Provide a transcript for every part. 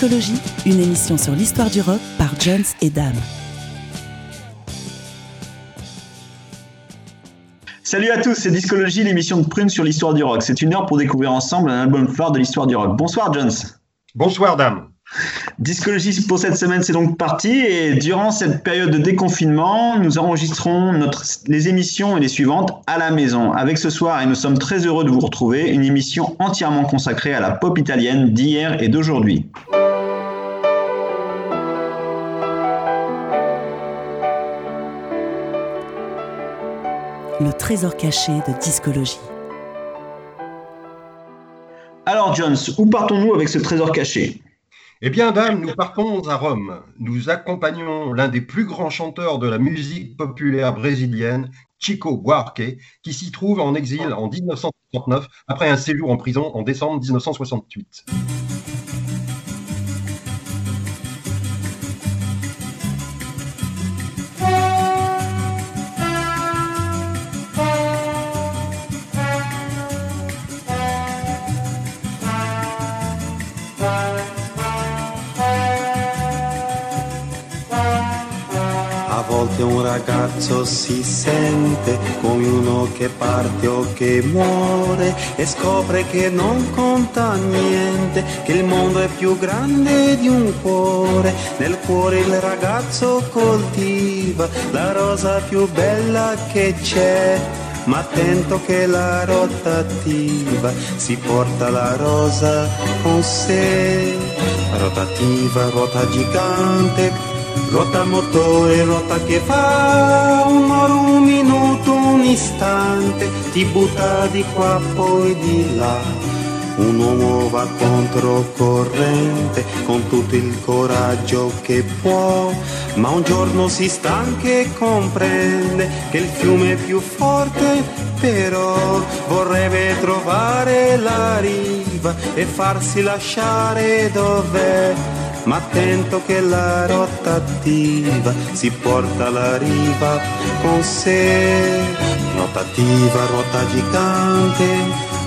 Discologie, une émission sur l'histoire du rock par Jones et Dame. Salut à tous, c'est Discologie, l'émission de Prune sur l'histoire du rock. C'est une heure pour découvrir ensemble un album phare de l'histoire du rock. Bonsoir Jones. Bonsoir Dame. Discologie pour cette semaine, c'est donc parti. Et durant cette période de déconfinement, nous enregistrons notre, les émissions et les suivantes à la maison. Avec ce soir, et nous sommes très heureux de vous retrouver, une émission entièrement consacrée à la pop italienne d'hier et d'aujourd'hui. Trésor caché de discologie. Alors Jones, où partons-nous avec ce trésor caché? Eh bien, dame, nous partons à Rome. Nous accompagnons l'un des plus grands chanteurs de la musique populaire brésilienne, Chico Buarque, qui s'y trouve en exil en 1969 après un séjour en prison en décembre 1968. Ragazzo si sente come uno che parte o che muore e scopre che non conta niente, che il mondo è più grande di un cuore. Nel cuore il ragazzo coltiva la rosa più bella che c'è. Ma attento che la rotativa si porta la rosa con sé. Rotativa, rota gigante, Rota motore, rota che fa un'ora, un minuto, un istante, ti butta di qua poi di là. Un uomo va controcorrente con tutto il coraggio che può, ma un giorno si stanca e comprende che il fiume è più forte, però vorrebbe trovare la riva e farsi lasciare dov'è ma attento che la rotativa si porta la riva con sé. Rotativa, ruota gigante,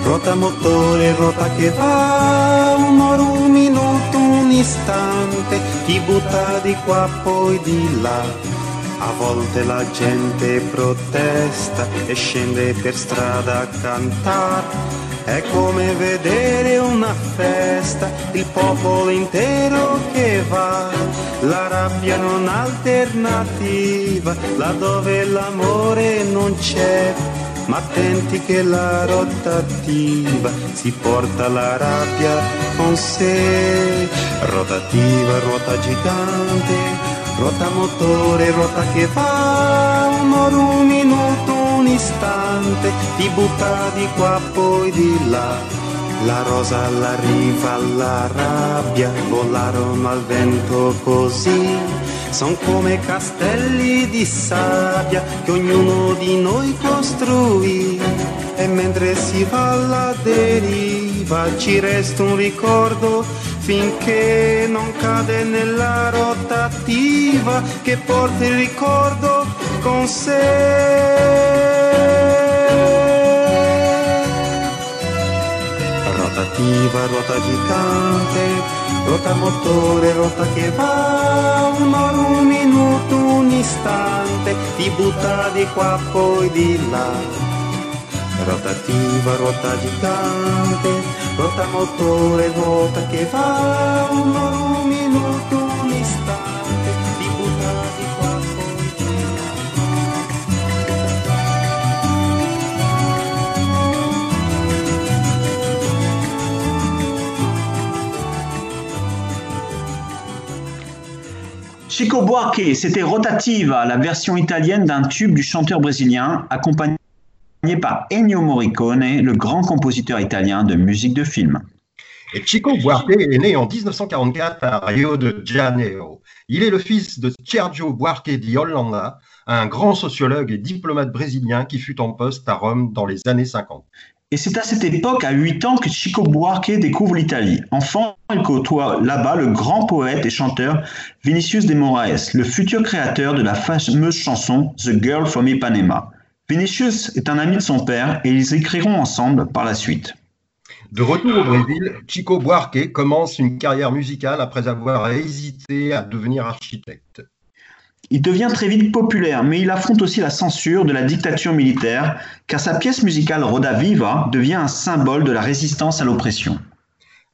ruota motore, ruota che va, un'ora, un minuto, un istante, ti butta di qua poi di là. A volte la gente protesta e scende per strada a cantare è come vedere una festa, il popolo intero che va, la rabbia non alternativa, laddove l'amore non c'è. Ma attenti che la rotativa si porta la rabbia con sé. Rotativa, ruota gigante, ruota motore, ruota che va, un'ora, un minuto un istante ti butta di qua poi di là. La rosa, la riva, la rabbia volarono al vento così. Son come castelli di sabbia che ognuno di noi costruì. E mentre si va alla deriva ci resta un ricordo finché non cade nella rotativa che porta il ricordo con sé. Rotativa, ruota gigante, ruota motore, ruota che va, un'ora, un minuto, un istante, ti butta di qua poi di là. Rotativa, ruota gigante, ruota motore, ruota che va, un'ora, un minuto, Chico Buarque, c'était Rotativa, la version italienne d'un tube du chanteur brésilien, accompagné par Ennio Morricone, le grand compositeur italien de musique de film. Et Chico Buarque est né en 1944 à Rio de Janeiro. Il est le fils de Sergio Buarque di Holanda, un grand sociologue et diplomate brésilien qui fut en poste à Rome dans les années 50. Et c'est à cette époque, à 8 ans, que Chico Buarque découvre l'Italie. Enfant, il côtoie là-bas le grand poète et chanteur Vinicius de Moraes, le futur créateur de la fameuse chanson The Girl from Ipanema. Vinicius est un ami de son père et ils écriront ensemble par la suite. De retour au Brésil, Chico Buarque commence une carrière musicale après avoir hésité à devenir architecte. Il devient très vite populaire, mais il affronte aussi la censure de la dictature militaire, car sa pièce musicale Roda Viva devient un symbole de la résistance à l'oppression.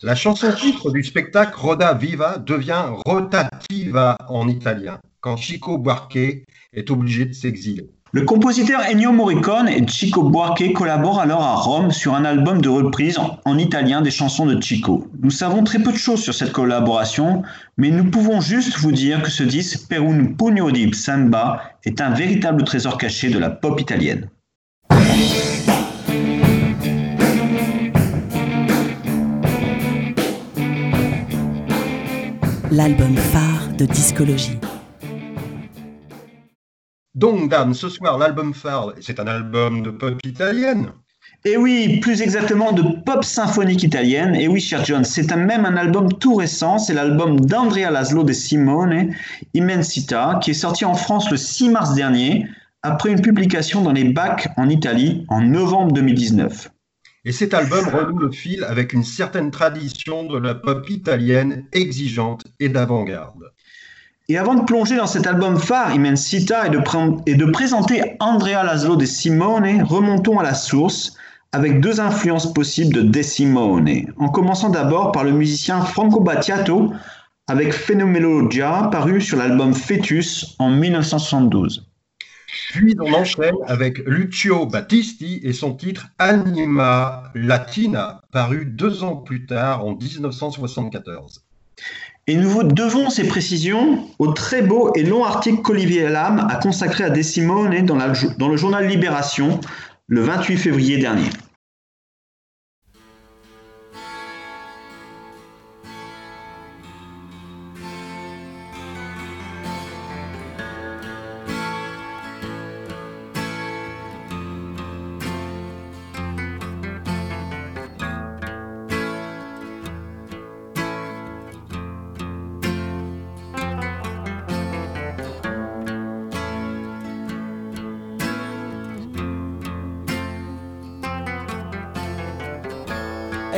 La chanson titre du spectacle Roda Viva devient Rotativa en italien, quand Chico Buarque est obligé de s'exiler. Le compositeur Ennio Morricone et Chico Buarque collaborent alors à Rome sur un album de reprise en italien des chansons de Chico. Nous savons très peu de choses sur cette collaboration, mais nous pouvons juste vous dire que ce disque Per un pugno di samba est un véritable trésor caché de la pop italienne. L'album phare de discologie. Donc, Dan, ce soir, l'album phare, c'est un album de pop italienne. Et oui, plus exactement de pop symphonique italienne. Et oui, cher John, c'est même un album tout récent. C'est l'album d'Andrea Laszlo de Simone, Immensita, qui est sorti en France le 6 mars dernier, après une publication dans les bacs en Italie en novembre 2019. Et cet album renoue le fil avec une certaine tradition de la pop italienne exigeante et d'avant-garde. Et avant de plonger dans cet album phare, Immensita, et de, et de présenter Andrea Laszlo de Simone, remontons à la source avec deux influences possibles de De Simone. En commençant d'abord par le musicien Franco Battiato avec Phenomenologia, paru sur l'album Fetus en 1972. Puis on enchaîne avec Lucio Battisti et son titre Anima Latina, paru deux ans plus tard en 1974. Et nous devons ces précisions au très beau et long article qu'Olivier Lam a consacré à De Simone dans le journal Libération le 28 février dernier.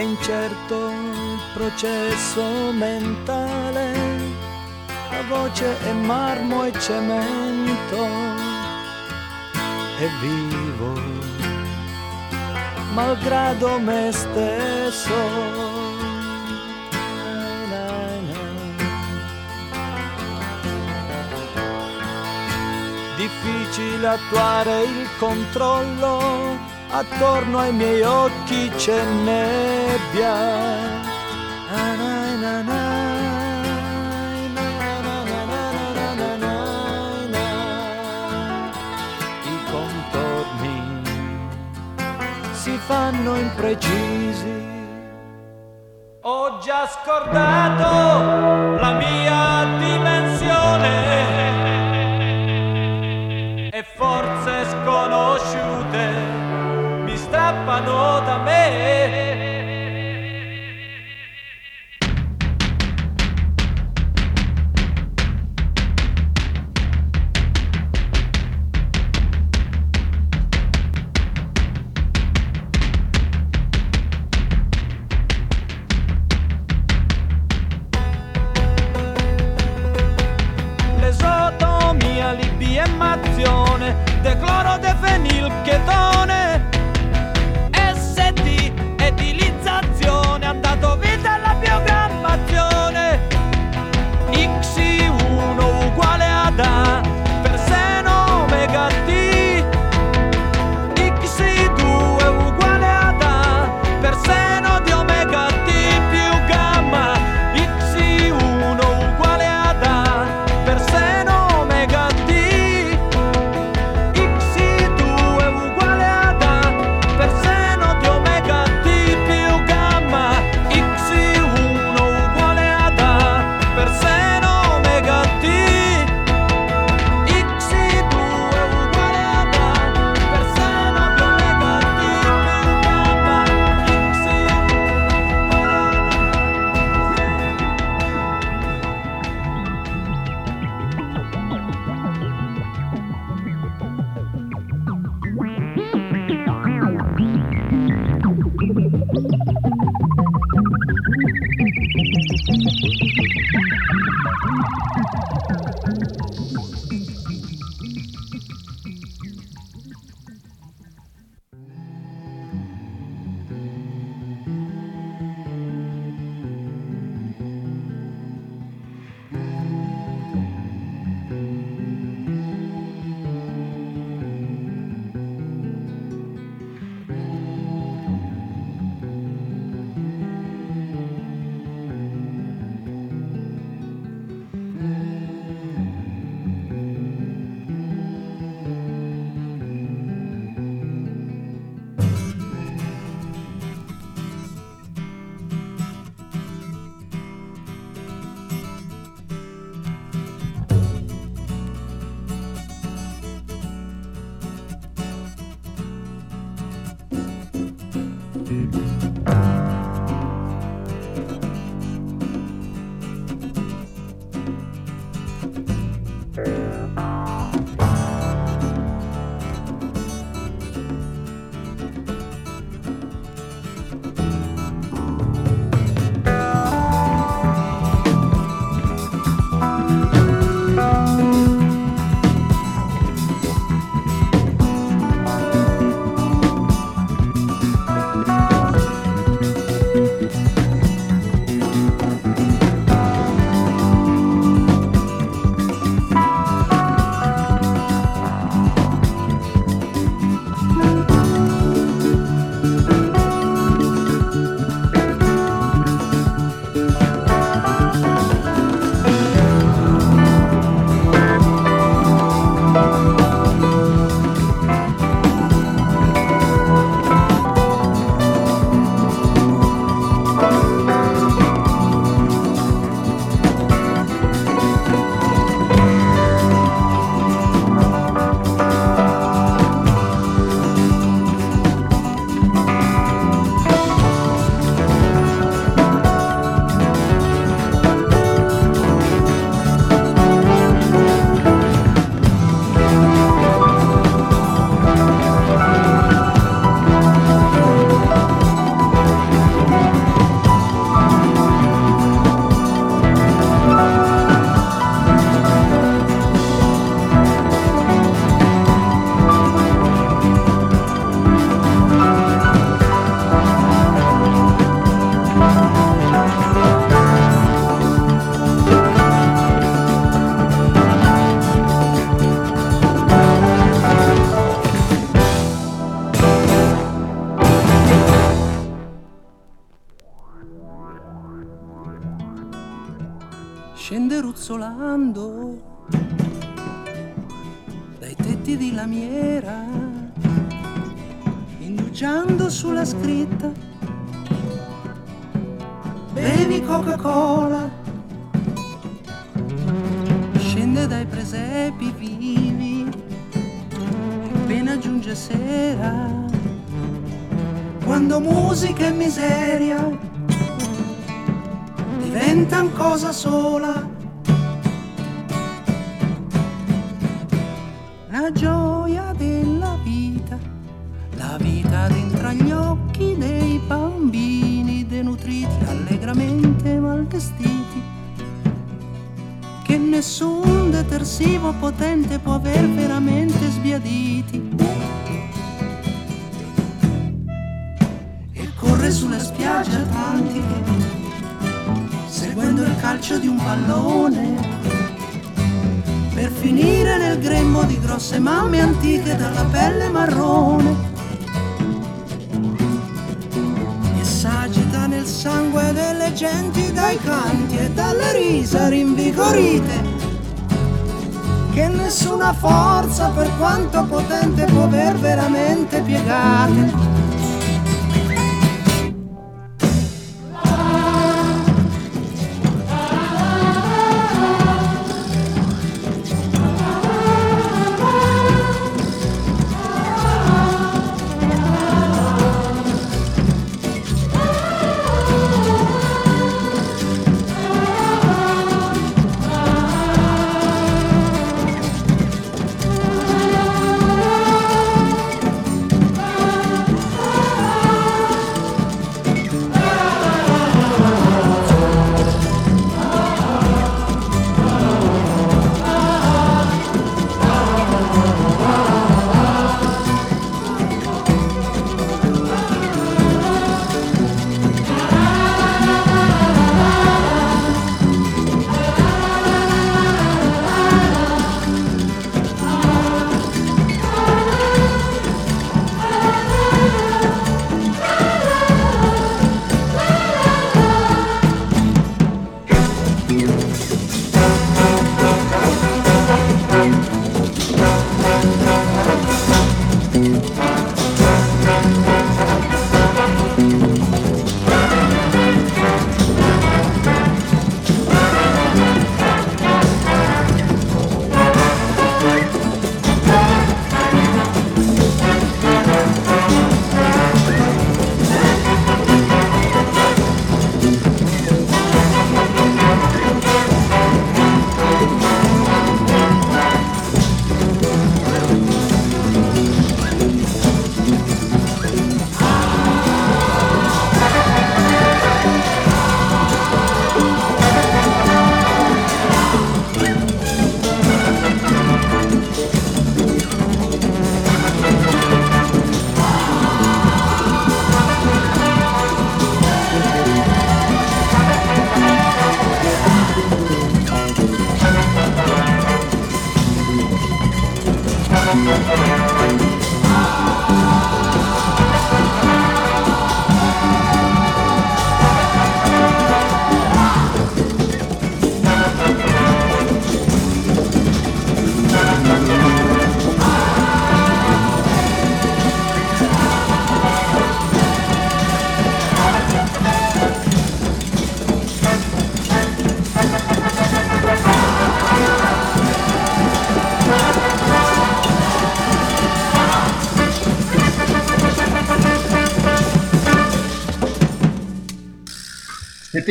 Incerto il processo mentale, la voce è marmo e cemento, è vivo, malgrado me stesso. Difficile attuare il controllo, attorno ai miei occhi c'è nebbia. I contorni si fanno imprecisi. Ho già scordato la mia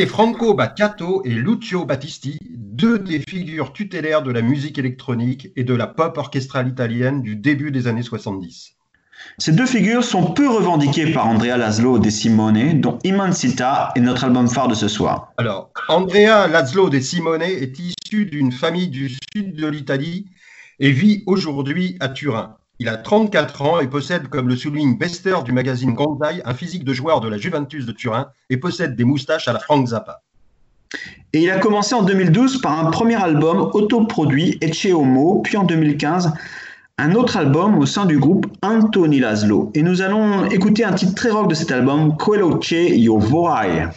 Franco Battiato et Lucio Battisti, deux des figures tutélaires de la musique électronique et de la pop orchestrale italienne du début des années 70. Ces deux figures sont peu revendiquées par Andrea Laszlo De Simone, dont Immensita est notre album phare de ce soir. Alors, Andrea Laszlo De Simone est issu d'une famille du sud de l'Italie et vit aujourd'hui à Turin. Il a 34 ans et possède, comme le souligne Bester du magazine Gonzai, un physique de joueur de la Juventus de Turin et possède des moustaches à la Frank Zappa. Et il a commencé en 2012 par un premier album autoproduit, Ecce Homo, puis en 2015 un autre album au sein du groupe Anthony Laszlo. Et nous allons écouter un titre très rock de cet album, Quello che io vorrei.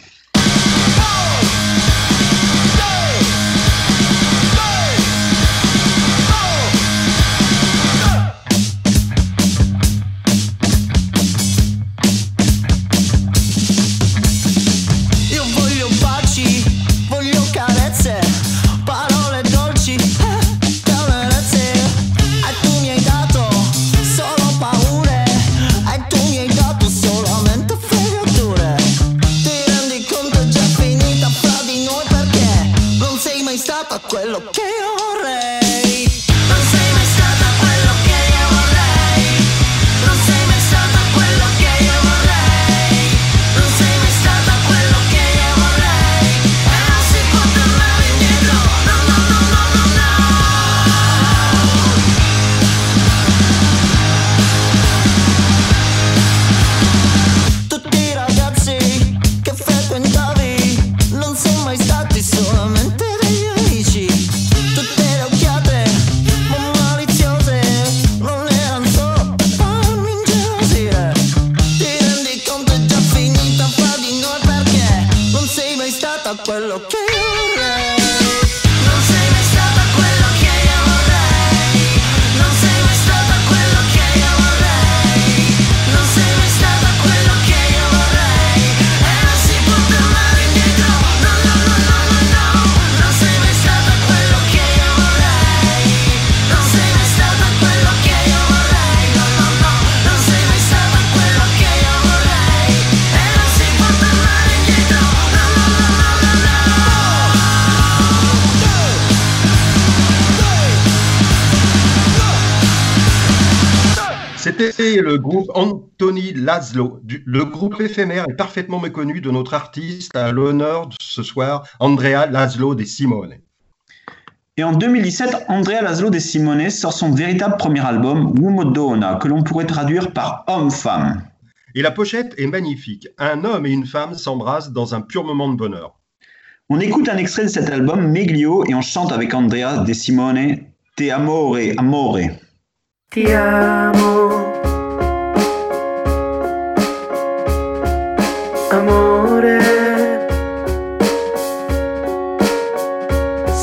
Laszlo. Le groupe éphémère est parfaitement méconnu de notre artiste à l'honneur ce soir, Andrea Laszlo des Simone. Et en 2017, Andrea Laszlo de Simone sort son véritable premier album, Womo Donna, que l'on pourrait traduire par Homme-Femme. Et la pochette est magnifique. Un homme et une femme s'embrassent dans un pur moment de bonheur. On écoute un extrait de cet album, Meglio, et on chante avec Andrea de Simone Te amore, amore. Te amo. amore.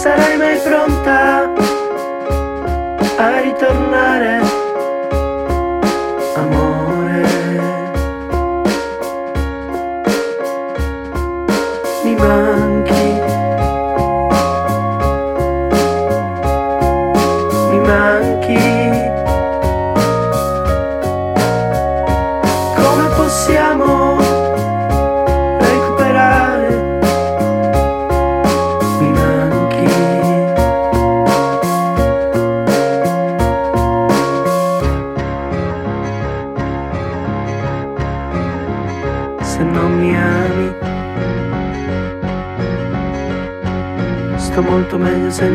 Sarai mai pronta a ritornare?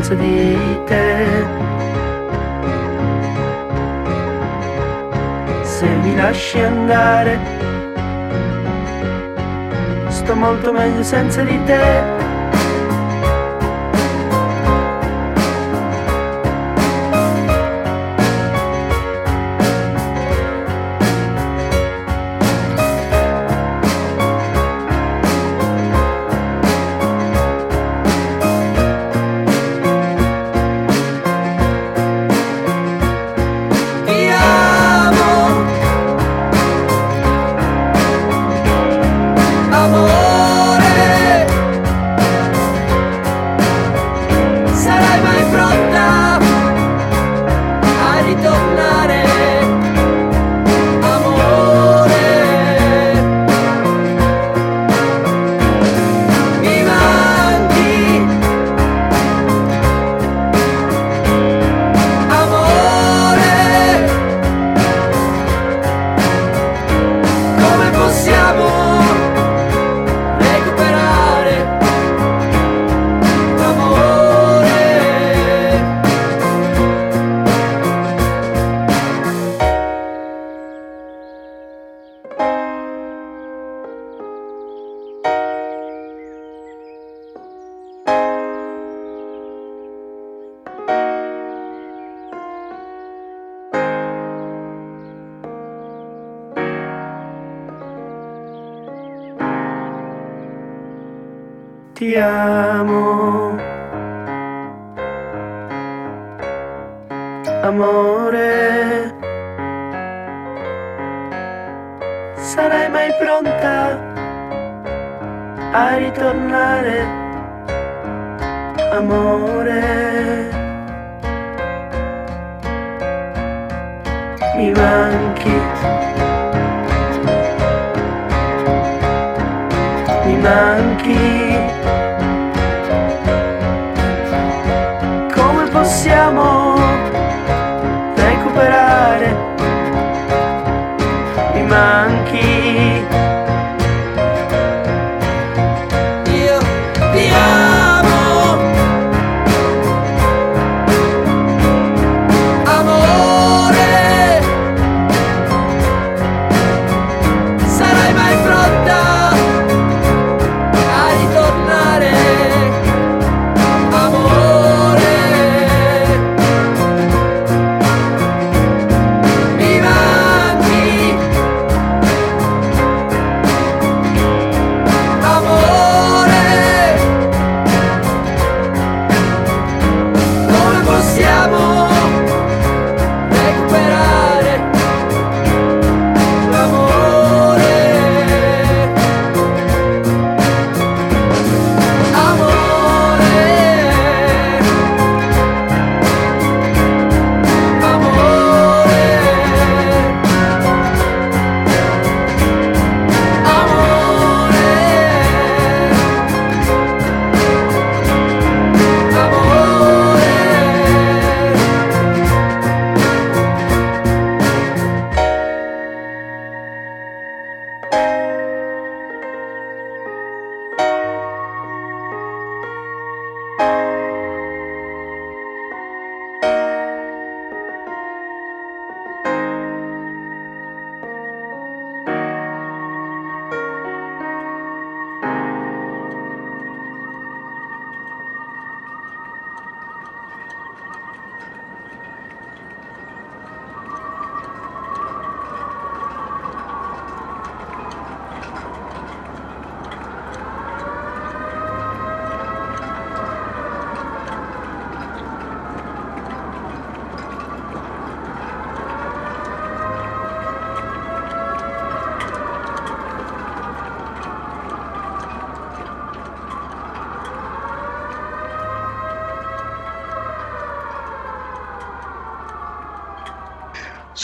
penso di te. Se mi lasci andare, sto molto meglio senza di te.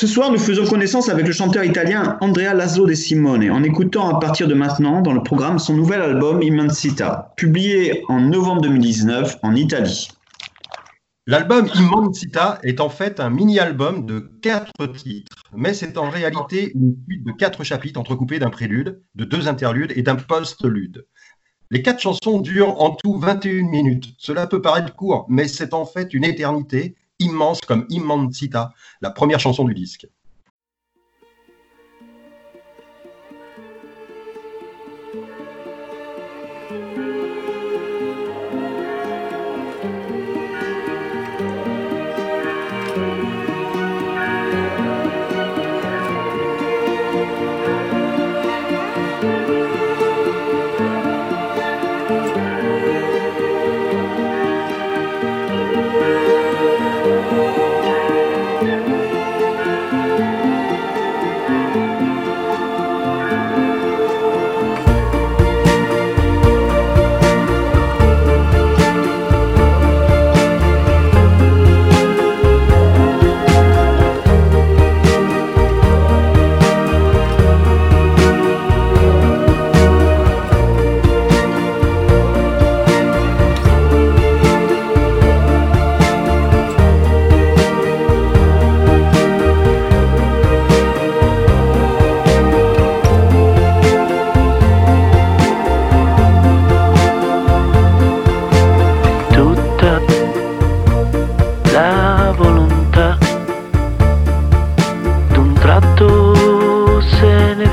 Ce soir, nous faisons connaissance avec le chanteur italien Andrea Laszlo De Simone en écoutant à partir de maintenant dans le programme son nouvel album Immensita, publié en novembre 2019 en Italie. L'album Immensita est en fait un mini-album de quatre titres, mais c'est en réalité une suite de quatre chapitres entrecoupés d'un prélude, de deux interludes et d'un post-lude. Les quatre chansons durent en tout 21 minutes. Cela peut paraître court, mais c'est en fait une éternité immense comme Immensita, la première chanson du disque.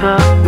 up.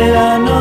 verano.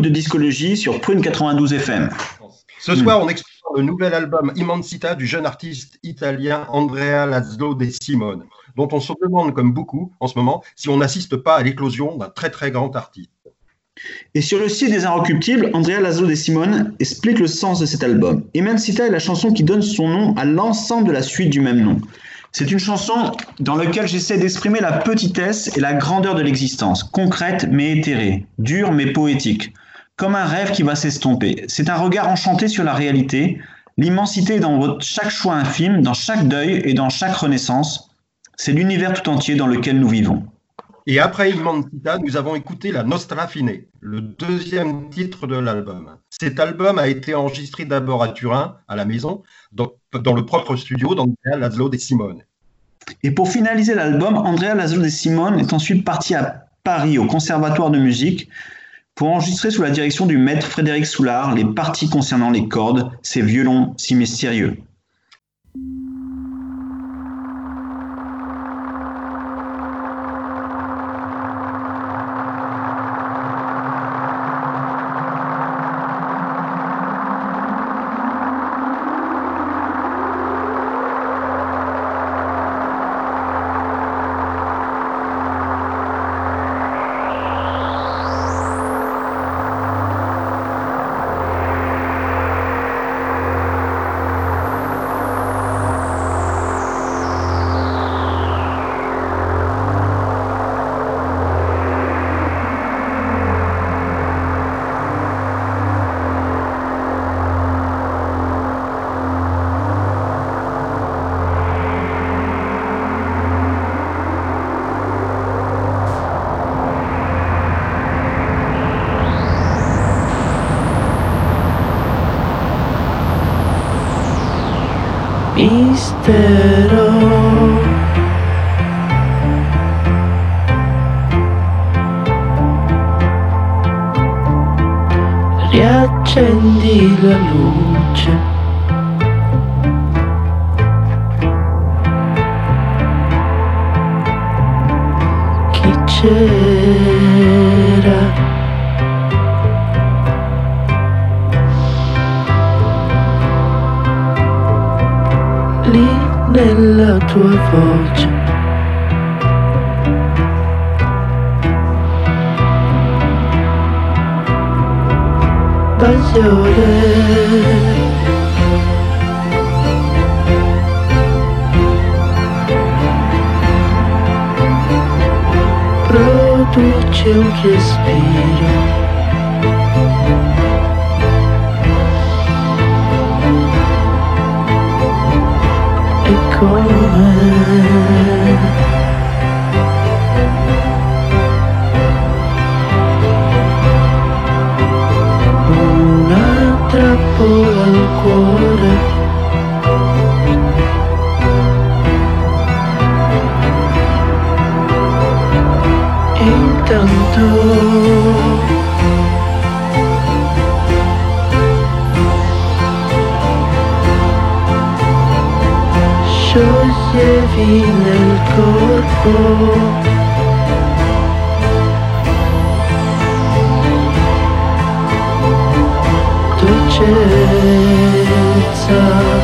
De Discologie sur Prune 92 FM. Ce soir, on explore le nouvel album Immensita du jeune artiste italien Andrea Laszlo De Simone, dont on se demande, comme beaucoup en ce moment, si on n'assiste pas à l'éclosion d'un très très grand artiste. Et sur le site des Inrecuptibles, Andrea Lazo De Simone explique le sens de cet album. Immensita est la chanson qui donne son nom à l'ensemble de la suite du même nom. C'est une chanson dans laquelle j'essaie d'exprimer la petitesse et la grandeur de l'existence, concrète mais éthérée, dure mais poétique, comme un rêve qui va s'estomper. C'est un regard enchanté sur la réalité, l'immensité dans votre chaque choix infime, dans chaque deuil et dans chaque renaissance. C'est l'univers tout entier dans lequel nous vivons. Et après Immensita, nous avons écouté La Nostra Fine, le deuxième titre de l'album. Cet album a été enregistré d'abord à Turin, à la maison, dans, dans le propre studio d'Andrea Laszlo De Simone. Et pour finaliser l'album, Andrea Lazo De Simone est ensuite parti à Paris au Conservatoire de musique pour enregistrer sous la direction du maître Frédéric Soulard les parties concernant les cordes, ces violons si mystérieux. Mistero. Riaccendi la luce. tua volta. Pas llorar. Produce un respiro. Shelter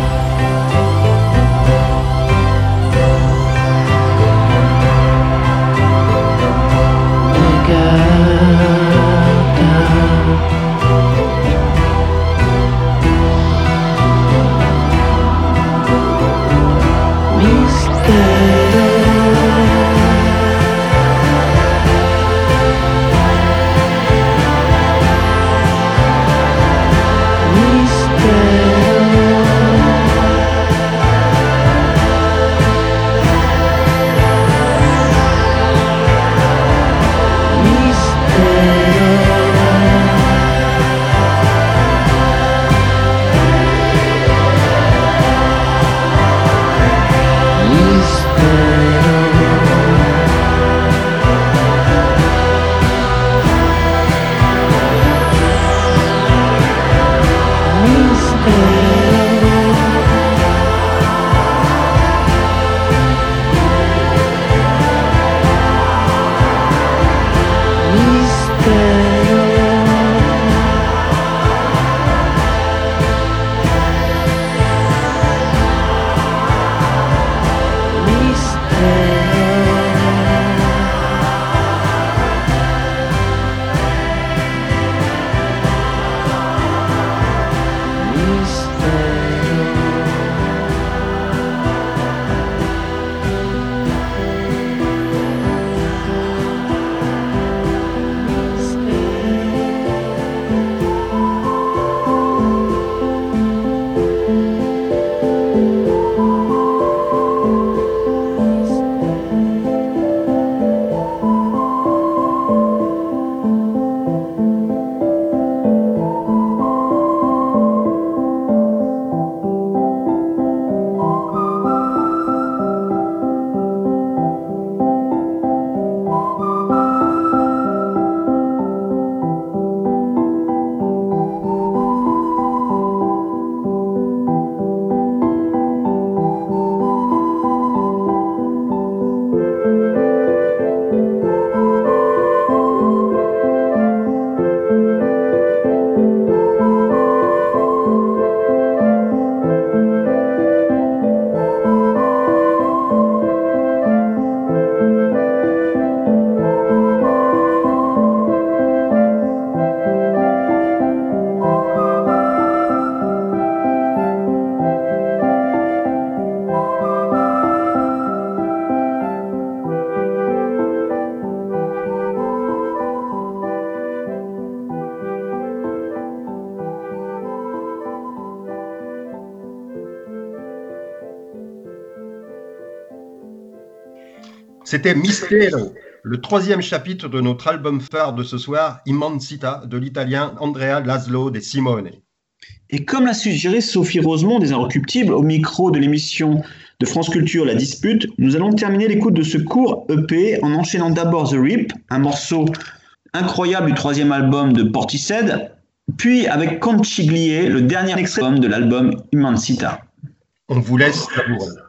C'était Mistero, le troisième chapitre de notre album phare de ce soir, Immensita, de l'italien Andrea Laszlo de Simone. Et comme l'a suggéré Sophie Rosemont des Inrecuptibles au micro de l'émission de France Culture La Dispute, nous allons terminer l'écoute de ce court EP en enchaînant d'abord The Rip, un morceau incroyable du troisième album de Portishead, puis avec Conchiglie, le dernier extrait de l'album Immensita. On vous laisse savourer.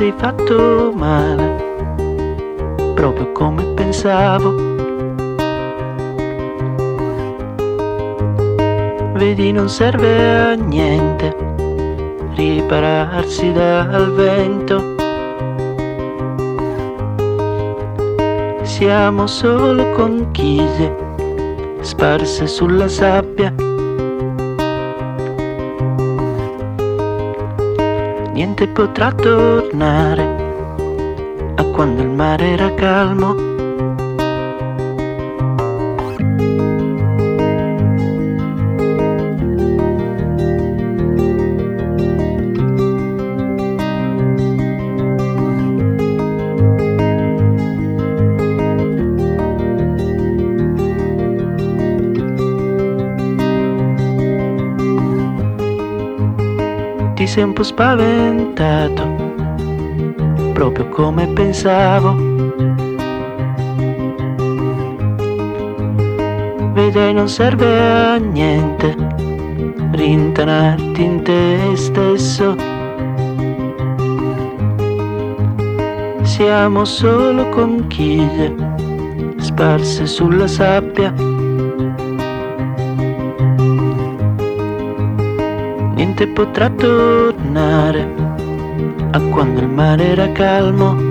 sei fatto male, proprio come pensavo. Vedi, non serve a niente ripararsi dal vento. Siamo solo conchiglie sparse sulla sabbia. Niente potrà tornare a quando il mare era calmo. Sei un po' spaventato, proprio come pensavo. Vedrai non serve a niente rintanarti in te stesso. Siamo solo conchiglie sparse sulla sabbia. Potrà tornare a quando il mare era calmo.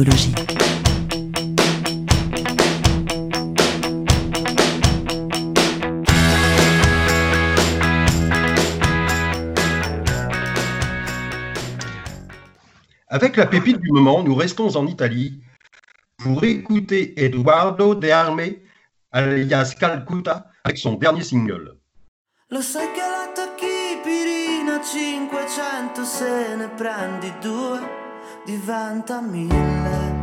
Avec la pépite du moment, nous restons en Italie. Pour écouter Eduardo De Arme, alias Calcutta, avec son dernier single. Lo sai che la tocchi pirina 500 se ne prendi due diventa mille.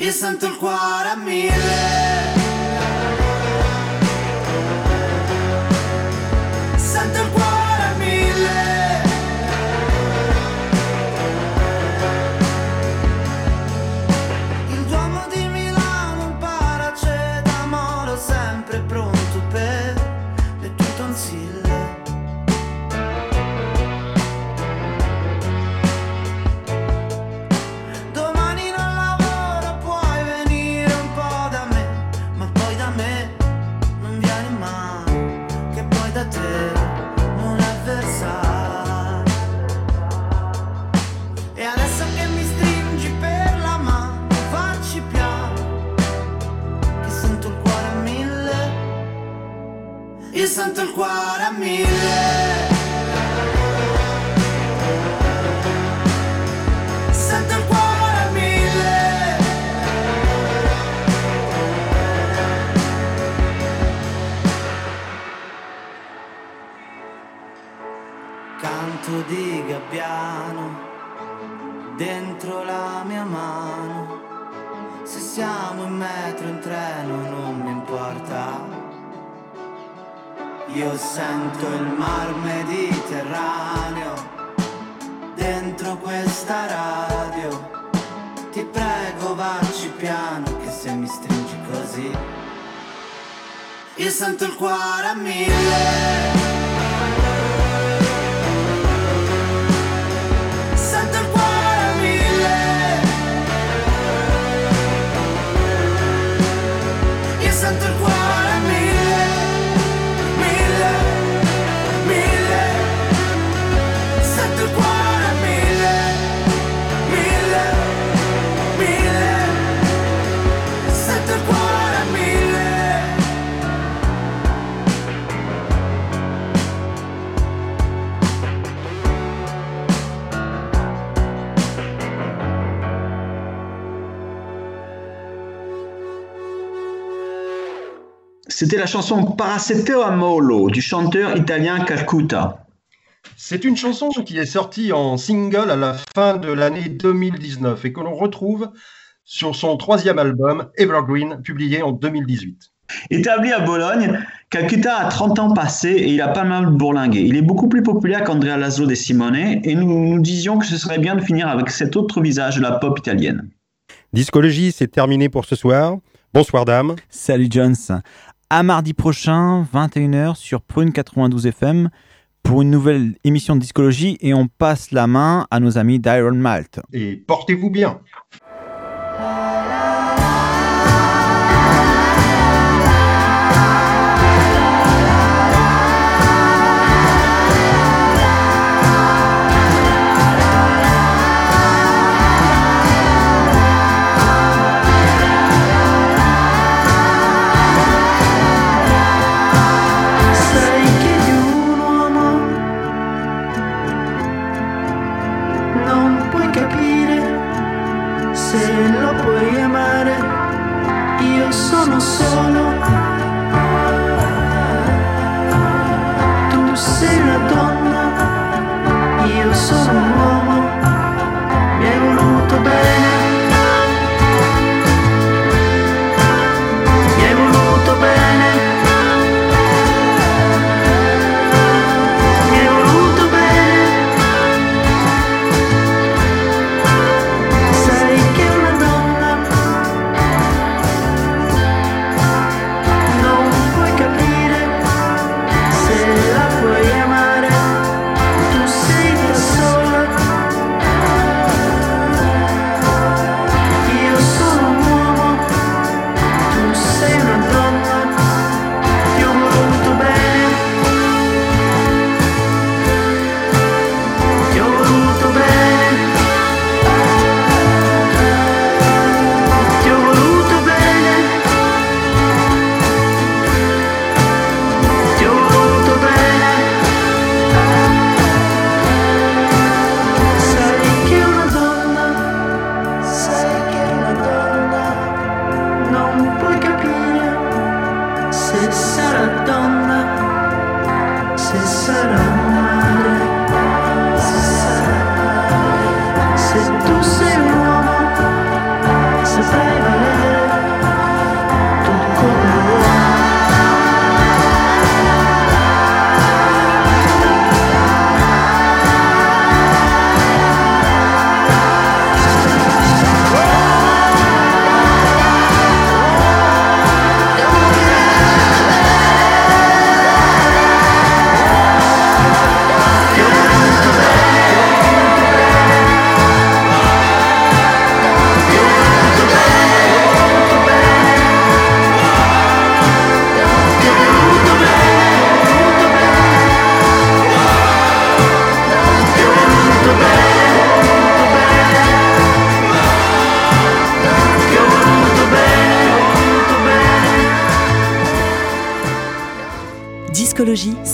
Io sento il cuore a mille. C'était la chanson Paraseteo Amolo du chanteur italien Calcutta. C'est une chanson qui est sortie en single à la fin de l'année 2019 et que l'on retrouve sur son troisième album Evergreen, publié en 2018. Établi à Bologne, Calcutta a 30 ans passés et il a pas mal bourlingué. Il est beaucoup plus populaire qu'Andrea Lazo de Simone et nous nous disions que ce serait bien de finir avec cet autre visage de la pop italienne. Discologie, c'est terminé pour ce soir. Bonsoir dame. Salut Jones. À mardi prochain, 21h sur Prune 92 FM pour une nouvelle émission de discologie et on passe la main à nos amis d'Iron Malt. Et portez-vous bien.